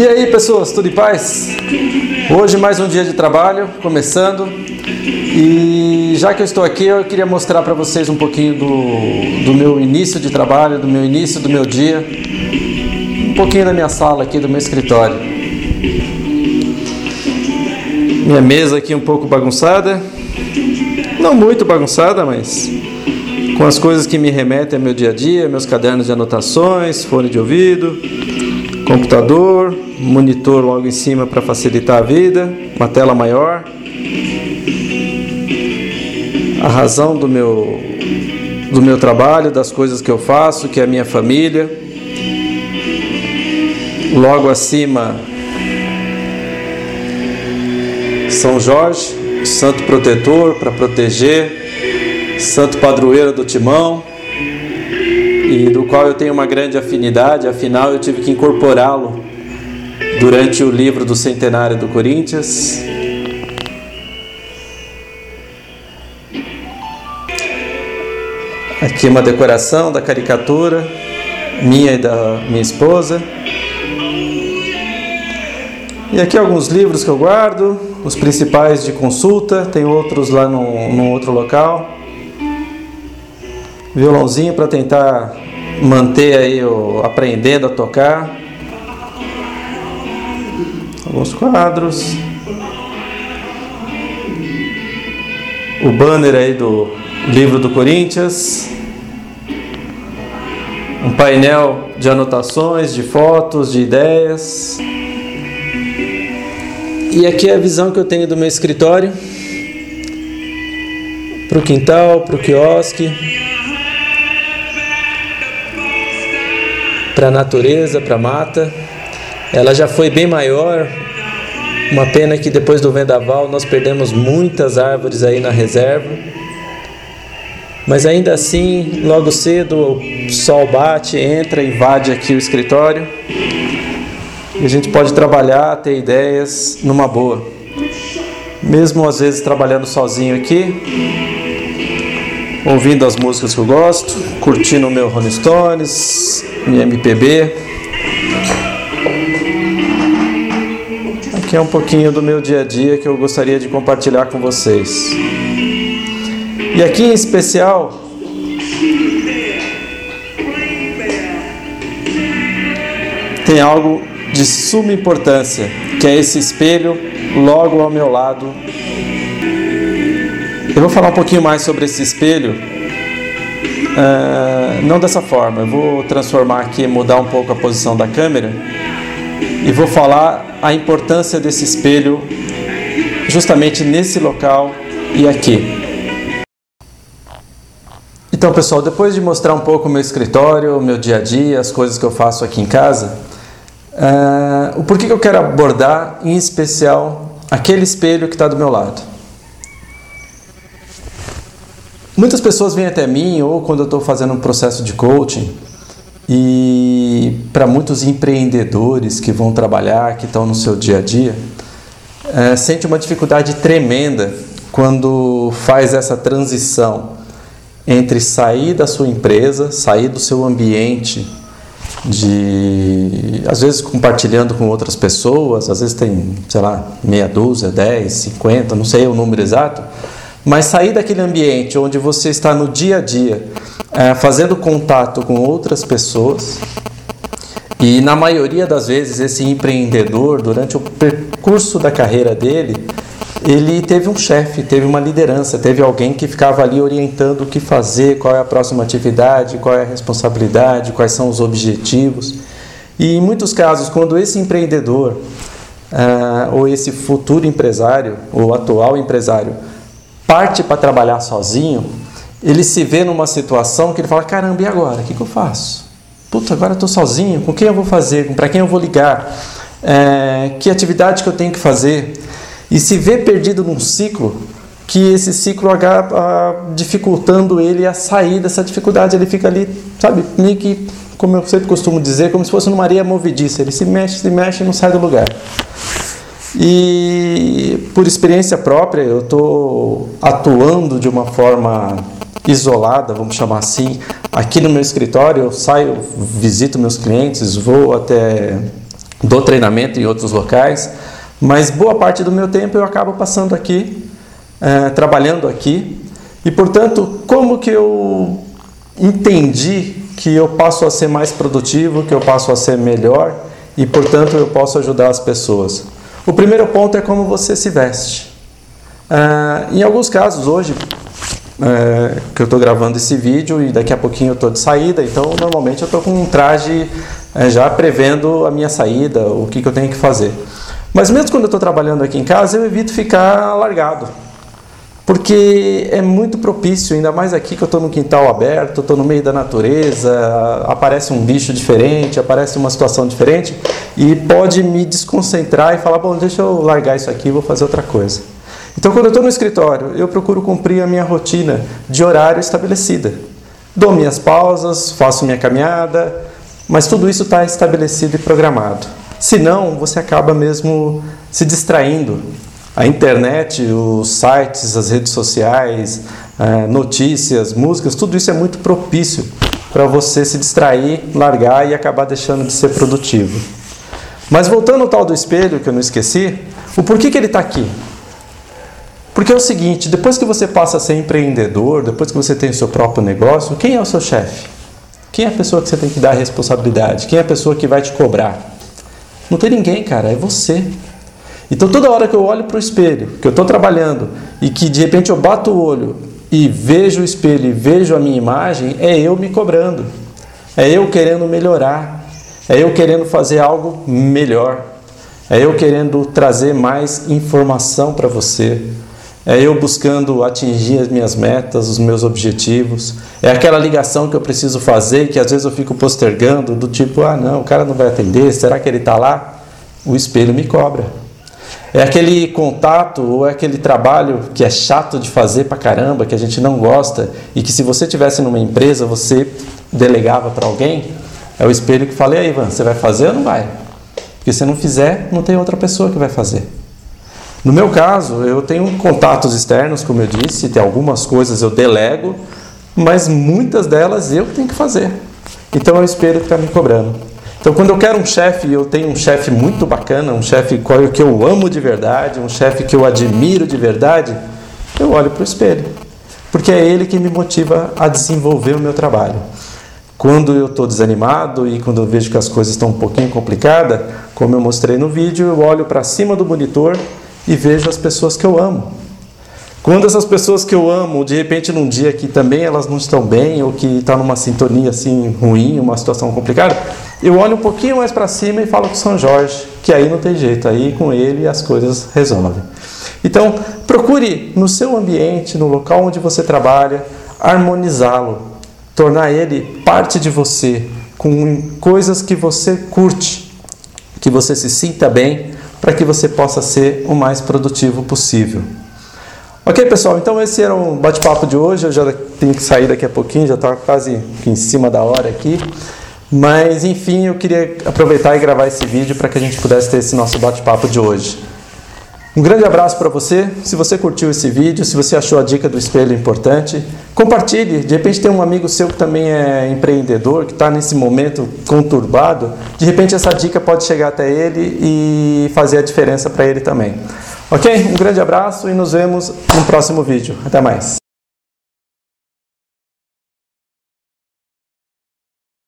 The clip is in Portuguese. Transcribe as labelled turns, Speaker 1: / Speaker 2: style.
Speaker 1: E aí, pessoas, tudo em paz? Hoje mais um dia de trabalho, começando. E já que eu estou aqui, eu queria mostrar para vocês um pouquinho do, do meu início de trabalho, do meu início do meu dia. Um pouquinho da minha sala aqui, do meu escritório. Minha mesa aqui um pouco bagunçada. Não muito bagunçada, mas com as coisas que me remetem ao meu dia a dia, meus cadernos de anotações, fone de ouvido, computador, monitor logo em cima para facilitar a vida, uma tela maior. A razão do meu do meu trabalho, das coisas que eu faço, que é a minha família. Logo acima São Jorge, santo protetor para proteger, santo padroeiro do timão e do qual eu tenho uma grande afinidade, afinal eu tive que incorporá-lo durante o livro do centenário do Corinthians. Aqui uma decoração da caricatura, minha e da minha esposa. E aqui alguns livros que eu guardo, os principais de consulta, tem outros lá no, no outro local violãozinho para tentar manter aí o aprendendo a tocar. Alguns quadros. O banner aí do livro do Corinthians. Um painel de anotações, de fotos, de ideias. E aqui é a visão que eu tenho do meu escritório. Para o quintal, para o quiosque. para a natureza, para a mata. Ela já foi bem maior. Uma pena que depois do vendaval nós perdemos muitas árvores aí na reserva. Mas ainda assim, logo cedo o sol bate, entra, invade aqui o escritório. E a gente pode trabalhar, ter ideias numa boa. Mesmo às vezes trabalhando sozinho aqui, ouvindo as músicas que eu gosto, curtindo o meu Rolling Stones, minha MPB. Aqui é um pouquinho do meu dia a dia que eu gostaria de compartilhar com vocês. E aqui em especial, tem algo de suma importância, que é esse espelho logo ao meu lado eu vou falar um pouquinho mais sobre esse espelho, uh, não dessa forma. Eu vou transformar aqui, mudar um pouco a posição da câmera e vou falar a importância desse espelho justamente nesse local e aqui. Então, pessoal, depois de mostrar um pouco o meu escritório, o meu dia a dia, as coisas que eu faço aqui em casa, uh, o porquê que eu quero abordar em especial aquele espelho que está do meu lado. Muitas pessoas vêm até mim ou quando eu estou fazendo um processo de coaching e para muitos empreendedores que vão trabalhar, que estão no seu dia a dia, é, sente uma dificuldade tremenda quando faz essa transição entre sair da sua empresa, sair do seu ambiente de às vezes compartilhando com outras pessoas, às vezes tem, sei lá, meia dúzia, 10, 50, não sei o número exato, mas sair daquele ambiente onde você está no dia a dia, é, fazendo contato com outras pessoas, e na maioria das vezes esse empreendedor, durante o percurso da carreira dele, ele teve um chefe, teve uma liderança, teve alguém que ficava ali orientando o que fazer, qual é a próxima atividade, qual é a responsabilidade, quais são os objetivos. E em muitos casos, quando esse empreendedor, uh, ou esse futuro empresário, ou atual empresário, parte para trabalhar sozinho, ele se vê numa situação que ele fala: caramba, e agora? O que, que eu faço? Puta, agora estou sozinho, com quem eu vou fazer? Para quem eu vou ligar? É, que atividade que eu tenho que fazer? E se vê perdido num ciclo que esse ciclo acaba dificultando ele a sair dessa dificuldade. Ele fica ali, sabe, meio que, como eu sempre costumo dizer, como se fosse numa areia movediça. Ele se mexe, se mexe e não sai do lugar. E por experiência própria, eu estou atuando de uma forma isolada, vamos chamar assim, aqui no meu escritório. Eu saio, visito meus clientes, vou até dou treinamento em outros locais, mas boa parte do meu tempo eu acabo passando aqui, é, trabalhando aqui, e portanto, como que eu entendi que eu passo a ser mais produtivo, que eu passo a ser melhor e portanto eu posso ajudar as pessoas? O primeiro ponto é como você se veste. Ah, em alguns casos, hoje, é, que eu estou gravando esse vídeo e daqui a pouquinho eu estou de saída, então normalmente eu estou com um traje é, já prevendo a minha saída, o que, que eu tenho que fazer. Mas mesmo quando eu estou trabalhando aqui em casa, eu evito ficar largado. Porque é muito propício, ainda mais aqui que eu estou no quintal aberto, estou no meio da natureza, aparece um bicho diferente, aparece uma situação diferente e pode me desconcentrar e falar: bom, deixa eu largar isso aqui vou fazer outra coisa. Então, quando eu estou no escritório, eu procuro cumprir a minha rotina de horário estabelecida. Dou minhas pausas, faço minha caminhada, mas tudo isso está estabelecido e programado. Senão, você acaba mesmo se distraindo. A internet, os sites, as redes sociais, eh, notícias, músicas, tudo isso é muito propício para você se distrair, largar e acabar deixando de ser produtivo. Mas voltando ao tal do espelho, que eu não esqueci, o porquê que ele está aqui? Porque é o seguinte, depois que você passa a ser empreendedor, depois que você tem o seu próprio negócio, quem é o seu chefe? Quem é a pessoa que você tem que dar responsabilidade? Quem é a pessoa que vai te cobrar? Não tem ninguém, cara, é você. Então toda hora que eu olho para o espelho, que eu estou trabalhando e que de repente eu bato o olho e vejo o espelho e vejo a minha imagem, é eu me cobrando. É eu querendo melhorar. É eu querendo fazer algo melhor. É eu querendo trazer mais informação para você. É eu buscando atingir as minhas metas, os meus objetivos. É aquela ligação que eu preciso fazer que às vezes eu fico postergando, do tipo, ah, não, o cara não vai atender, será que ele está lá? O espelho me cobra. É aquele contato ou é aquele trabalho que é chato de fazer pra caramba, que a gente não gosta e que se você tivesse numa empresa você delegava para alguém. É o espelho que fala: e aí, Ivan, você vai fazer ou não vai? Porque se não fizer, não tem outra pessoa que vai fazer. No meu caso, eu tenho contatos externos, como eu disse, tem algumas coisas eu delego, mas muitas delas eu tenho que fazer. Então é o espelho que está me cobrando. Então, quando eu quero um chefe, eu tenho um chefe muito bacana, um chefe que eu amo de verdade, um chefe que eu admiro de verdade, eu olho para o espelho, porque é ele que me motiva a desenvolver o meu trabalho. Quando eu estou desanimado e quando eu vejo que as coisas estão um pouquinho complicadas, como eu mostrei no vídeo, eu olho para cima do monitor e vejo as pessoas que eu amo. Quando essas pessoas que eu amo, de repente num dia que também elas não estão bem ou que está numa sintonia assim ruim, uma situação complicada, eu olho um pouquinho mais para cima e falo com São Jorge, que aí não tem jeito, aí com ele as coisas resolvem. Então, procure no seu ambiente, no local onde você trabalha, harmonizá-lo, tornar ele parte de você, com coisas que você curte, que você se sinta bem para que você possa ser o mais produtivo possível. Ok, pessoal, então esse era o um bate-papo de hoje. Eu já tenho que sair daqui a pouquinho, já está quase em cima da hora aqui. Mas enfim, eu queria aproveitar e gravar esse vídeo para que a gente pudesse ter esse nosso bate-papo de hoje. Um grande abraço para você. Se você curtiu esse vídeo, se você achou a dica do espelho importante, compartilhe. De repente tem um amigo seu que também é empreendedor, que está nesse momento conturbado. De repente essa dica pode chegar até ele e fazer a diferença para ele também. Ok? Um grande abraço e nos vemos no próximo vídeo. Até mais.